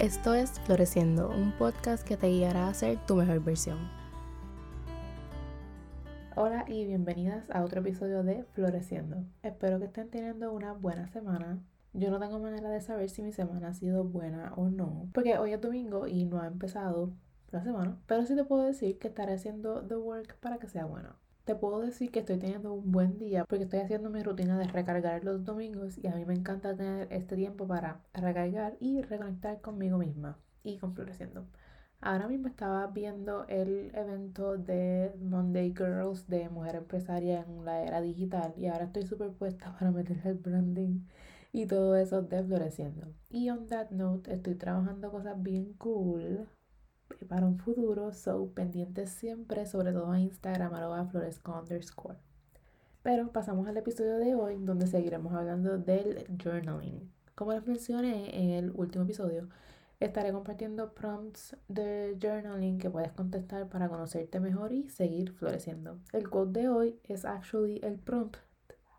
Esto es Floreciendo, un podcast que te guiará a ser tu mejor versión. Hola y bienvenidas a otro episodio de Floreciendo. Espero que estén teniendo una buena semana. Yo no tengo manera de saber si mi semana ha sido buena o no, porque hoy es domingo y no ha empezado la semana, pero sí te puedo decir que estaré haciendo the work para que sea bueno. Te puedo decir que estoy teniendo un buen día porque estoy haciendo mi rutina de recargar los domingos y a mí me encanta tener este tiempo para recargar y reconectar conmigo misma y con Floreciendo. Ahora mismo estaba viendo el evento de Monday Girls de Mujer Empresaria en la era digital y ahora estoy súper puesta para meterle el branding y todo eso de Floreciendo. Y on that note, estoy trabajando cosas bien cool para un futuro, so pendientes siempre, sobre todo en Instagram, arroba floresco underscore. Pero pasamos al episodio de hoy, donde seguiremos hablando del journaling. Como les mencioné en el último episodio, estaré compartiendo prompts de journaling que puedes contestar para conocerte mejor y seguir floreciendo. El quote de hoy es actually el prompt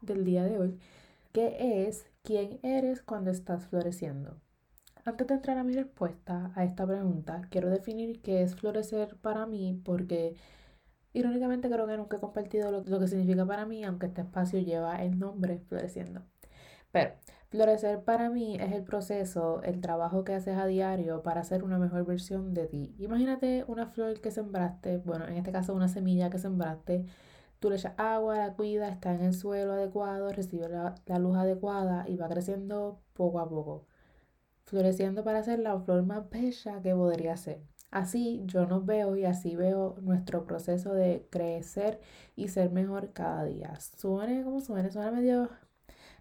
del día de hoy, que es ¿quién eres cuando estás floreciendo? Antes de entrar a mi respuesta a esta pregunta, quiero definir qué es florecer para mí porque irónicamente creo que nunca he compartido lo, que significa para mí, aunque este espacio lleva el nombre floreciendo. Pero florecer para mí es el proceso, el trabajo que haces a diario para hacer una mejor versión de ti. Imagínate una flor que sembraste, bueno, en este caso una semilla que sembraste, tú le echas agua, la cuidas, está en el suelo adecuado, recibe la luz adecuada y va creciendo poco a poco floreciendo para ser la flor más bella que podría ser. Así yo nos veo y así veo nuestro proceso de crecer y ser mejor cada día. Suene como suene, suena medio,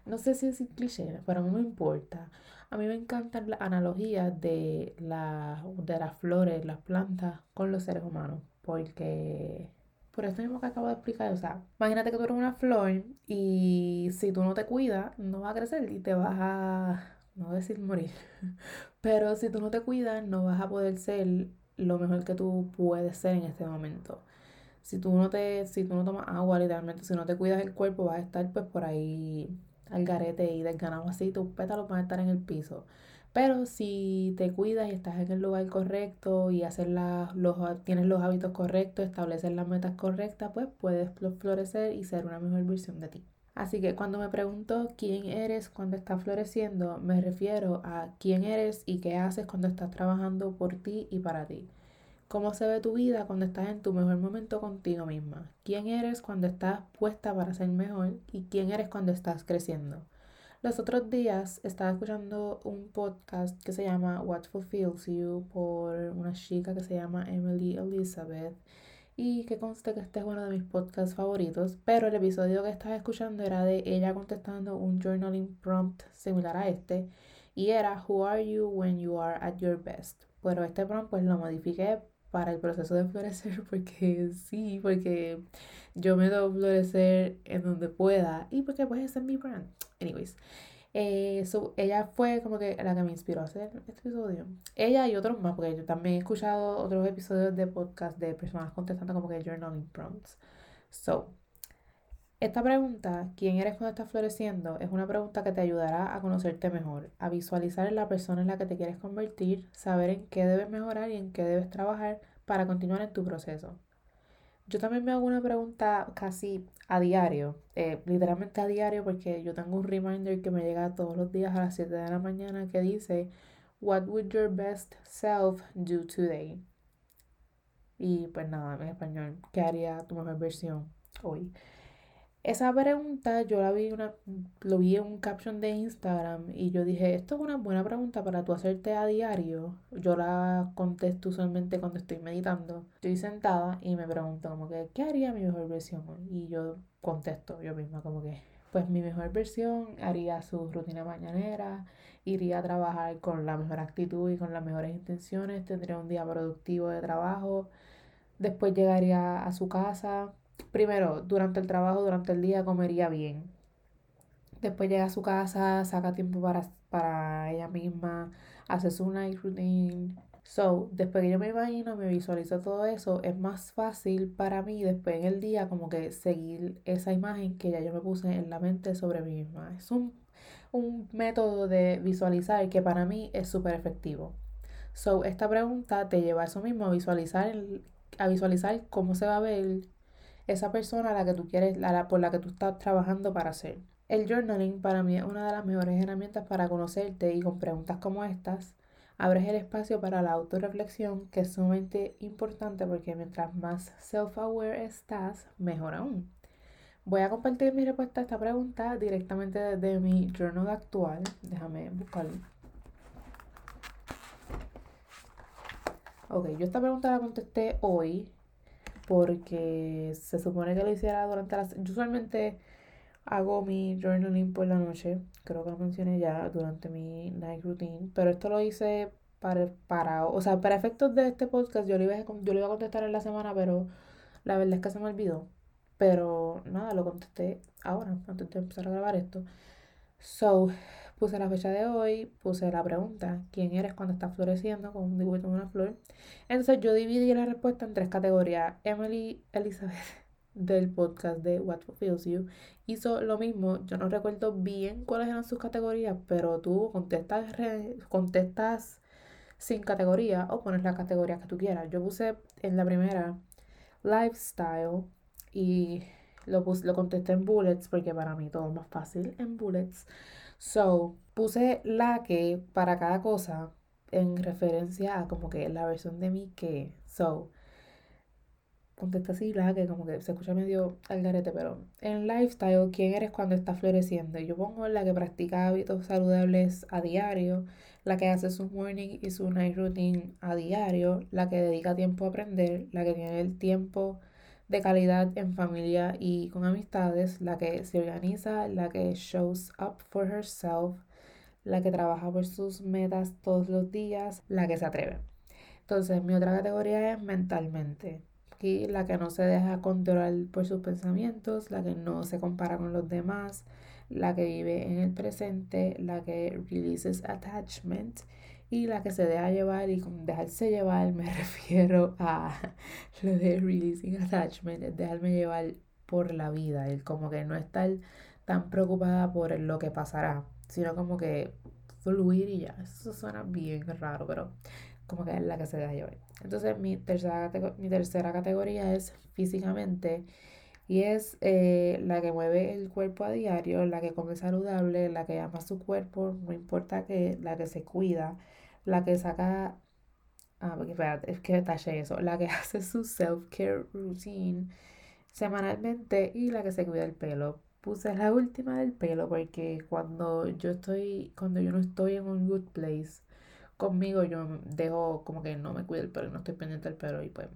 no sé si es cliché, pero no me importa. A mí me encantan las analogías de, la, de las flores, las plantas con los seres humanos, porque por esto mismo que acabo de explicar, o sea, imagínate que tú eres una flor y si tú no te cuidas, no va a crecer y te vas a no decir morir, pero si tú no te cuidas, no vas a poder ser lo mejor que tú puedes ser en este momento. Si tú no te, si tú no tomas agua, literalmente, si no te cuidas el cuerpo, vas a estar pues por ahí al garete y desganado así, tus pétalos van a estar en el piso. Pero si te cuidas y estás en el lugar correcto y hacer los, tienes los hábitos correctos, establecer las metas correctas, pues puedes florecer y ser una mejor versión de ti. Así que cuando me pregunto quién eres cuando estás floreciendo, me refiero a quién eres y qué haces cuando estás trabajando por ti y para ti. ¿Cómo se ve tu vida cuando estás en tu mejor momento contigo misma? ¿Quién eres cuando estás puesta para ser mejor? ¿Y quién eres cuando estás creciendo? Los otros días estaba escuchando un podcast que se llama What Fulfills You por una chica que se llama Emily Elizabeth y que conste que este es uno de mis podcasts favoritos, pero el episodio que estaba escuchando era de ella contestando un journaling prompt similar a este y era Who are you when you are at your best? Pero este prompt pues lo modifiqué para el proceso de florecer porque sí, porque yo me doy florecer en donde pueda y porque pues ese es mi brand. Anyways, eh, ella fue como que la que me inspiró a hacer este episodio. Ella y otros más, porque yo también he escuchado otros episodios de podcast de personas contestando como que journaling prompts. So, esta pregunta, ¿quién eres cuando estás floreciendo? Es una pregunta que te ayudará a conocerte mejor, a visualizar la persona en la que te quieres convertir, saber en qué debes mejorar y en qué debes trabajar para continuar en tu proceso. Yo también me hago una pregunta casi a diario, eh, literalmente a diario, porque yo tengo un reminder que me llega todos los días a las 7 de la mañana que dice, What would your best self do today? Y pues nada, en español, ¿qué haría tu mejor versión hoy? Esa pregunta yo la vi una, lo vi en un caption de Instagram y yo dije, esto es una buena pregunta para tú hacerte a diario. Yo la contesto usualmente cuando estoy meditando. Estoy sentada y me pregunto como que, ¿qué haría mi mejor versión Y yo contesto yo misma como que, pues mi mejor versión haría su rutina mañanera, iría a trabajar con la mejor actitud y con las mejores intenciones, tendría un día productivo de trabajo, después llegaría a su casa primero, durante el trabajo, durante el día, comería bien. Después llega a su casa, saca tiempo para, para ella misma, hace su night routine. So, después que yo me imagino, me visualizo todo eso, es más fácil para mí después en el día como que seguir esa imagen que ya yo me puse en la mente sobre mí misma. Es un, un método de visualizar que para mí es súper efectivo. So, esta pregunta te lleva a eso mismo, a visualizar, a visualizar cómo se va a ver esa persona a la que tú quieres, la, por la que tú estás trabajando para ser. El journaling para mí es una de las mejores herramientas para conocerte y con preguntas como estas abres el espacio para la autorreflexión que es sumamente importante porque mientras más self-aware estás, mejor aún. Voy a compartir mi respuesta a esta pregunta directamente desde mi journal actual. Déjame buscarlo. Ok, yo esta pregunta la contesté hoy porque se supone que lo hiciera durante las... Yo usualmente hago mi journaling por la noche, creo que lo mencioné ya durante mi night routine, pero esto lo hice para, para o sea, para efectos de este podcast, yo lo, iba yo lo iba a contestar en la semana, pero la verdad es que se me olvidó. Pero nada, lo contesté ahora, antes de empezar a grabar esto. So, puse la fecha de hoy, puse la pregunta, ¿quién eres cuando estás floreciendo? Con un dibujito de una flor. Entonces yo dividí la respuesta en tres categorías. Emily Elizabeth del podcast de What Fulfills You hizo lo mismo. Yo no recuerdo bien cuáles eran sus categorías, pero tú contestas, contestas sin categoría o pones la categoría que tú quieras. Yo puse en la primera lifestyle y lo, puse, lo contesté en bullets porque para mí todo es más fácil en bullets. So, puse la que para cada cosa en referencia a como que la versión de mí que. So, contesta así la que como que se escucha medio al garete, pero en lifestyle, ¿quién eres cuando estás floreciendo? Yo pongo la que practica hábitos saludables a diario, la que hace su morning y su night routine a diario, la que dedica tiempo a aprender, la que tiene el tiempo de calidad en familia y con amistades, la que se organiza, la que shows up for herself, la que trabaja por sus metas todos los días, la que se atreve. Entonces, mi otra categoría es mentalmente. La que no se deja controlar por sus pensamientos, la que no se compara con los demás, la que vive en el presente, la que releases attachment y la que se deja llevar y con dejarse llevar me refiero a lo de releasing attachment, dejarme llevar por la vida, el como que no estar tan preocupada por lo que pasará, sino como que fluir y ya. Eso suena bien raro, pero como que es la que se deja llevar. Entonces mi tercera, categoría es físicamente y es eh, la que mueve el cuerpo a diario, la que come saludable, la que ama su cuerpo, no importa qué, la que se cuida, la que saca, ah, porque espérate, es que detalle eso, la que hace su self-care routine semanalmente y la que se cuida el pelo. Puse la última del pelo porque cuando yo estoy, cuando yo no estoy en un good place conmigo, yo dejo como que no me cuido el pelo, no estoy pendiente del pelo y pues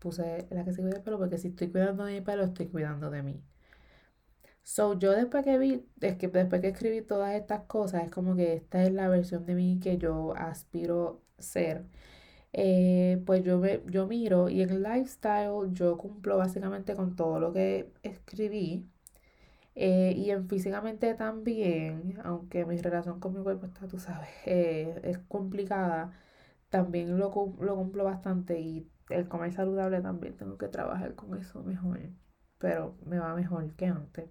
puse la que se cuida el pelo porque si estoy cuidando de mi pelo, estoy cuidando de mí. So, yo después que vi, es que después que escribí todas estas cosas, es como que esta es la versión de mí que yo aspiro ser. Eh, pues yo, me, yo miro y en lifestyle yo cumplo básicamente con todo lo que escribí. Eh, y en físicamente también, aunque mi relación con mi cuerpo está, tú sabes, eh, es complicada, también lo, lo cumplo bastante y el comer saludable también tengo que trabajar con eso mejor, pero me va mejor que antes.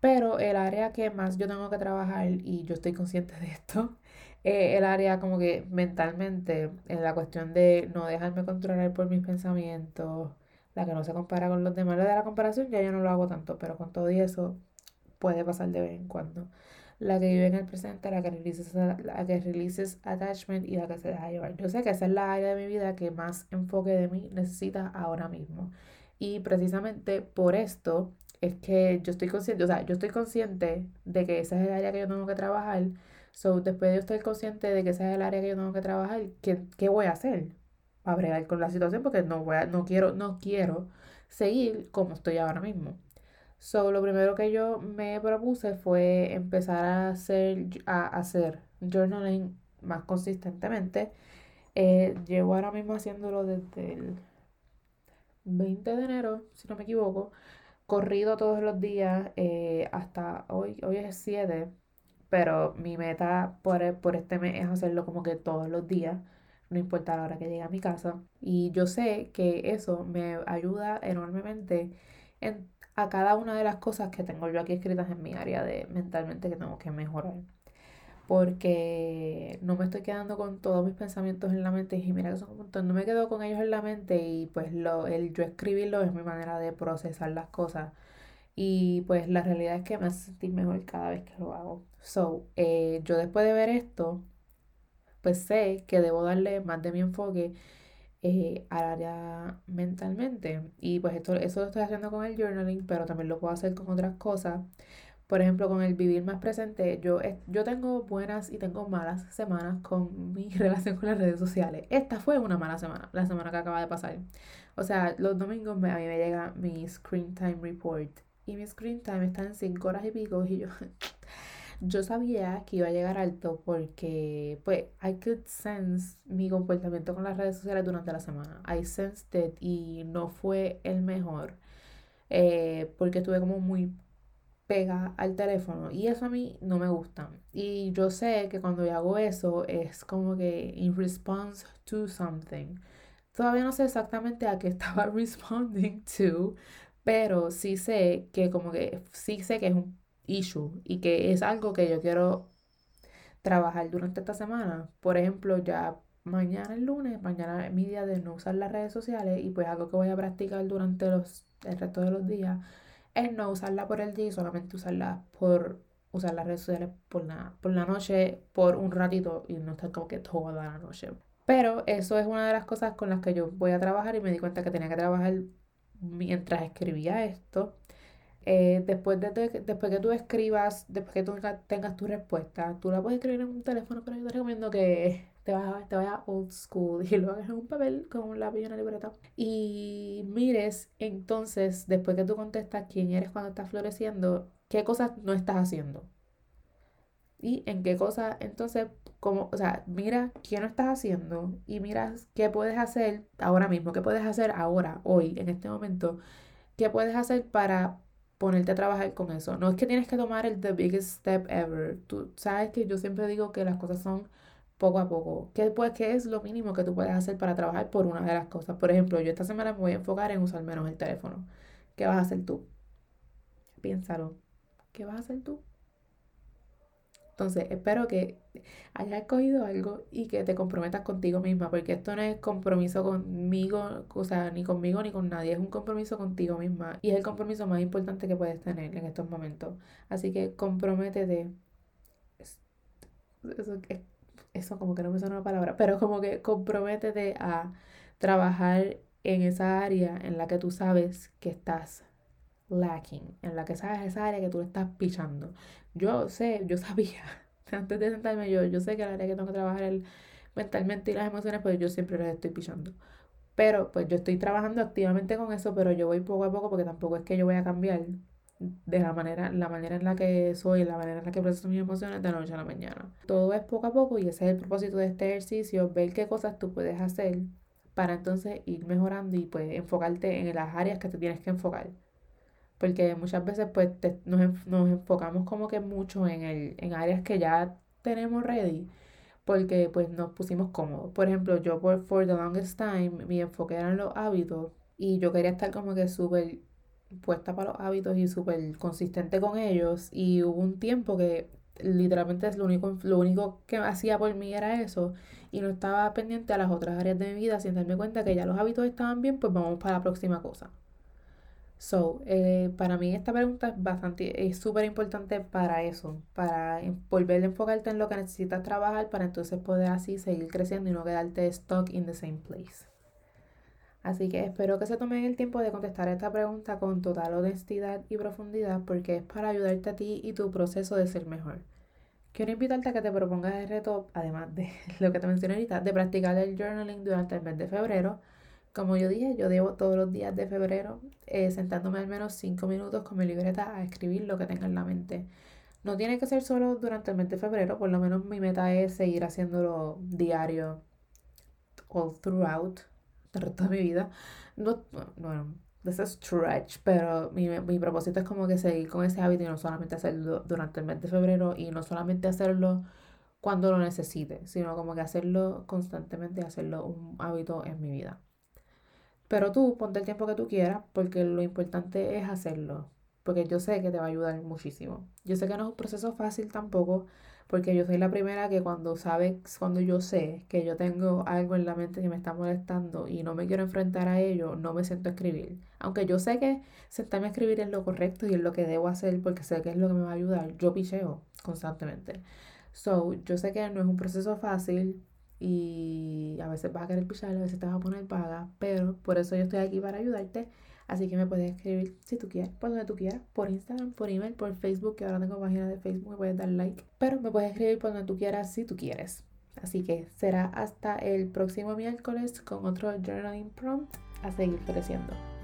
Pero el área que más yo tengo que trabajar, y yo estoy consciente de esto, es el área como que mentalmente, en la cuestión de no dejarme controlar por mis pensamientos, la que no se compara con los demás. Lo de la comparación ya yo no lo hago tanto, pero con todo y eso puede pasar de vez en cuando. La que vive en el presente, la que releases, la que releases attachment y la que se deja llevar. Yo sé que esa es la área de mi vida que más enfoque de mí necesita ahora mismo. Y precisamente por esto es que yo estoy consciente, o sea, yo estoy consciente de que esa es el área que yo tengo que trabajar. So, después de estoy consciente de que esa es el área que yo tengo que trabajar, ¿qué, qué voy a hacer? Para bregar con la situación porque no voy a, no quiero, no quiero seguir como estoy ahora mismo. So, lo primero que yo me propuse fue empezar a hacer, a hacer journaling más consistentemente. Eh, llevo ahora mismo haciéndolo desde el 20 de enero, si no me equivoco corrido todos los días eh, hasta hoy, hoy es 7, pero mi meta por, por este mes es hacerlo como que todos los días, no importa la hora que llegue a mi casa. Y yo sé que eso me ayuda enormemente en, a cada una de las cosas que tengo yo aquí escritas en mi área de mentalmente que tengo que mejorar. Porque no me estoy quedando con todos mis pensamientos en la mente y mira que son un montón, no me quedo con ellos en la mente y pues lo, el yo escribirlo es mi manera de procesar las cosas y pues la realidad es que me hace sentir mejor cada vez que lo hago. So, eh, yo después de ver esto, pues sé que debo darle más de mi enfoque eh, al área mentalmente. Y pues esto, eso lo estoy haciendo con el journaling, pero también lo puedo hacer con otras cosas. Por ejemplo, con el vivir más presente, yo, yo tengo buenas y tengo malas semanas con mi relación con las redes sociales. Esta fue una mala semana, la semana que acaba de pasar. O sea, los domingos a mí me llega mi Screen Time Report y mi Screen Time está en 5 horas y pico y yo... Yo sabía que iba a llegar alto porque, pues, I could sense mi comportamiento con las redes sociales durante la semana. I sensed it y no fue el mejor. Eh, porque estuve como muy pega al teléfono y eso a mí no me gusta. Y yo sé que cuando hago eso es como que in response to something. Todavía no sé exactamente a qué estaba responding to, pero sí sé que como que sí sé que es un issue y que es algo que yo quiero trabajar durante esta semana. Por ejemplo, ya mañana el lunes, mañana es mi día de no usar las redes sociales y pues algo que voy a practicar durante los, el resto de los días es no usarla por el día y solamente usarla por usar las redes sociales por la, por la noche, por un ratito y no estar como que toda la noche. Pero eso es una de las cosas con las que yo voy a trabajar y me di cuenta que tenía que trabajar mientras escribía esto eh, después, de, después que tú escribas, después que tú tengas tu respuesta, tú la puedes escribir en un teléfono, pero yo te recomiendo que te vayas, te vayas old school y lo hagas en un papel con un lápiz y una libreta. Y mires entonces, después que tú contestas quién eres cuando estás floreciendo, qué cosas no estás haciendo. Y en qué cosas, entonces, como, o sea, mira qué no estás haciendo y mira qué puedes hacer ahora mismo, qué puedes hacer ahora, hoy, en este momento, qué puedes hacer para ponerte a trabajar con eso. No es que tienes que tomar el the biggest step ever. Tú sabes que yo siempre digo que las cosas son poco a poco. ¿Qué, pues, ¿Qué es lo mínimo que tú puedes hacer para trabajar por una de las cosas? Por ejemplo, yo esta semana me voy a enfocar en usar menos el teléfono. ¿Qué vas a hacer tú? Piénsalo. ¿Qué vas a hacer tú? Entonces, espero que hayas cogido algo y que te comprometas contigo misma, porque esto no es compromiso conmigo, o sea, ni conmigo ni con nadie, es un compromiso contigo misma y es el compromiso más importante que puedes tener en estos momentos. Así que comprométete. Eso, eso como que no me suena una palabra, pero como que comprométete a trabajar en esa área en la que tú sabes que estás lacking, en la que sabes esa área que tú estás pichando. Yo sé, yo sabía, antes de sentarme yo, yo sé que la área que tengo que trabajar el, mentalmente y las emociones, pues yo siempre las estoy pichando. Pero pues yo estoy trabajando activamente con eso, pero yo voy poco a poco porque tampoco es que yo voy a cambiar de la manera, la manera en la que soy, la manera en la que proceso mis emociones de noche a la mañana. Todo es poco a poco y ese es el propósito de este ejercicio, ver qué cosas tú puedes hacer para entonces ir mejorando y pues enfocarte en las áreas que te tienes que enfocar porque muchas veces pues nos, enfocamos como que mucho en, el, en áreas que ya tenemos ready, porque pues nos pusimos cómodos. Por ejemplo, yo por For the Longest Time, mi enfoque eran los hábitos y yo quería estar como que súper puesta para los hábitos y súper consistente con ellos y hubo un tiempo que literalmente es lo único, lo único que hacía por mí era eso y no estaba pendiente a las otras áreas de mi vida sin darme cuenta que ya los hábitos estaban bien, pues vamos para la próxima cosa. So, eh, para mí esta pregunta es bastante, es súper importante para eso, para volver a enfocarte en lo que necesitas trabajar para entonces poder así seguir creciendo y no quedarte stuck in the same place. Así que espero que se tomen el tiempo de contestar esta pregunta con total honestidad y profundidad porque es para ayudarte a ti y tu proceso de ser mejor. Quiero invitarte a que te propongas el reto, además de lo que te mencioné ahorita, de practicar el journaling durante el mes de febrero como yo dije, yo debo todos los días de febrero eh, sentándome al menos 5 minutos con mi libreta a escribir lo que tenga en la mente. No tiene que ser solo durante el mes de febrero, por lo menos mi meta es seguir haciéndolo diario, all throughout, el resto de mi vida. No, bueno, is stretch, pero mi, mi propósito es como que seguir con ese hábito y no solamente hacerlo durante el mes de febrero y no solamente hacerlo cuando lo necesite, sino como que hacerlo constantemente, hacerlo un hábito en mi vida. Pero tú ponte el tiempo que tú quieras porque lo importante es hacerlo. porque yo sé que te va a ayudar muchísimo. Yo sé que no es un proceso fácil tampoco, porque yo soy la primera que cuando sabe, cuando yo sé que yo tengo algo en la mente que me está molestando y no me quiero enfrentar a ello, no me siento a escribir. Aunque yo sé que sentarme a escribir es lo correcto y es lo que debo hacer porque sé que es lo que me va a ayudar, yo picheo constantemente. So, yo sé que no es un proceso fácil y a veces vas a querer pichar, a veces te vas a poner paga, pero por eso yo estoy aquí para ayudarte Así que me puedes escribir si tú quieres, por donde tú quieras, por Instagram, por email, por Facebook, que ahora tengo página de Facebook, me puedes dar like. Pero me puedes escribir por donde tú quieras si tú quieres. Así que será hasta el próximo miércoles con otro journaling prompt a seguir creciendo.